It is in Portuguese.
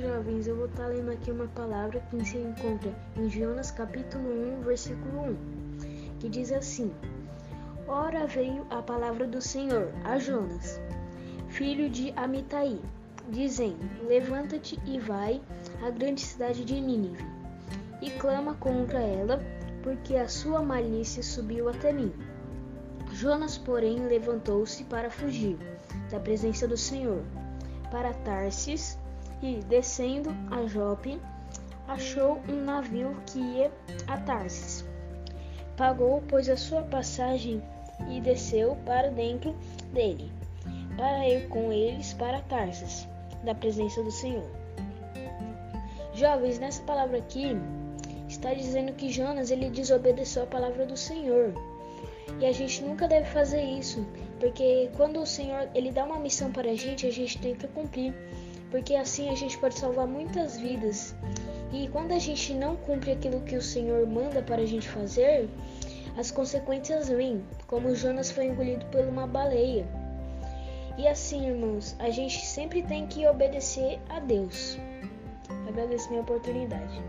jovens, eu vou estar lendo aqui uma palavra que se encontra em Jonas capítulo 1, versículo 1, que diz assim: Ora veio a palavra do Senhor a Jonas, filho de Amitai, dizendo: Levanta-te e vai à grande cidade de Nínive, e clama contra ela, porque a sua malícia subiu até mim. Jonas, porém, levantou-se para fugir da presença do Senhor para Tarsis e, descendo a Jope, achou um navio que ia a Tarsis. Pagou, pois, a sua passagem e desceu para dentro dele, para ir com eles para Tarsis, da presença do Senhor. Jovens, nessa palavra aqui está dizendo que Jonas ele desobedeceu a palavra do Senhor. E a gente nunca deve fazer isso, porque quando o Senhor ele dá uma missão para a gente, a gente tem que cumprir, porque assim a gente pode salvar muitas vidas. E quando a gente não cumpre aquilo que o Senhor manda para a gente fazer, as consequências vêm, como Jonas foi engolido por uma baleia. E assim, irmãos, a gente sempre tem que obedecer a Deus. Agradeço minha oportunidade.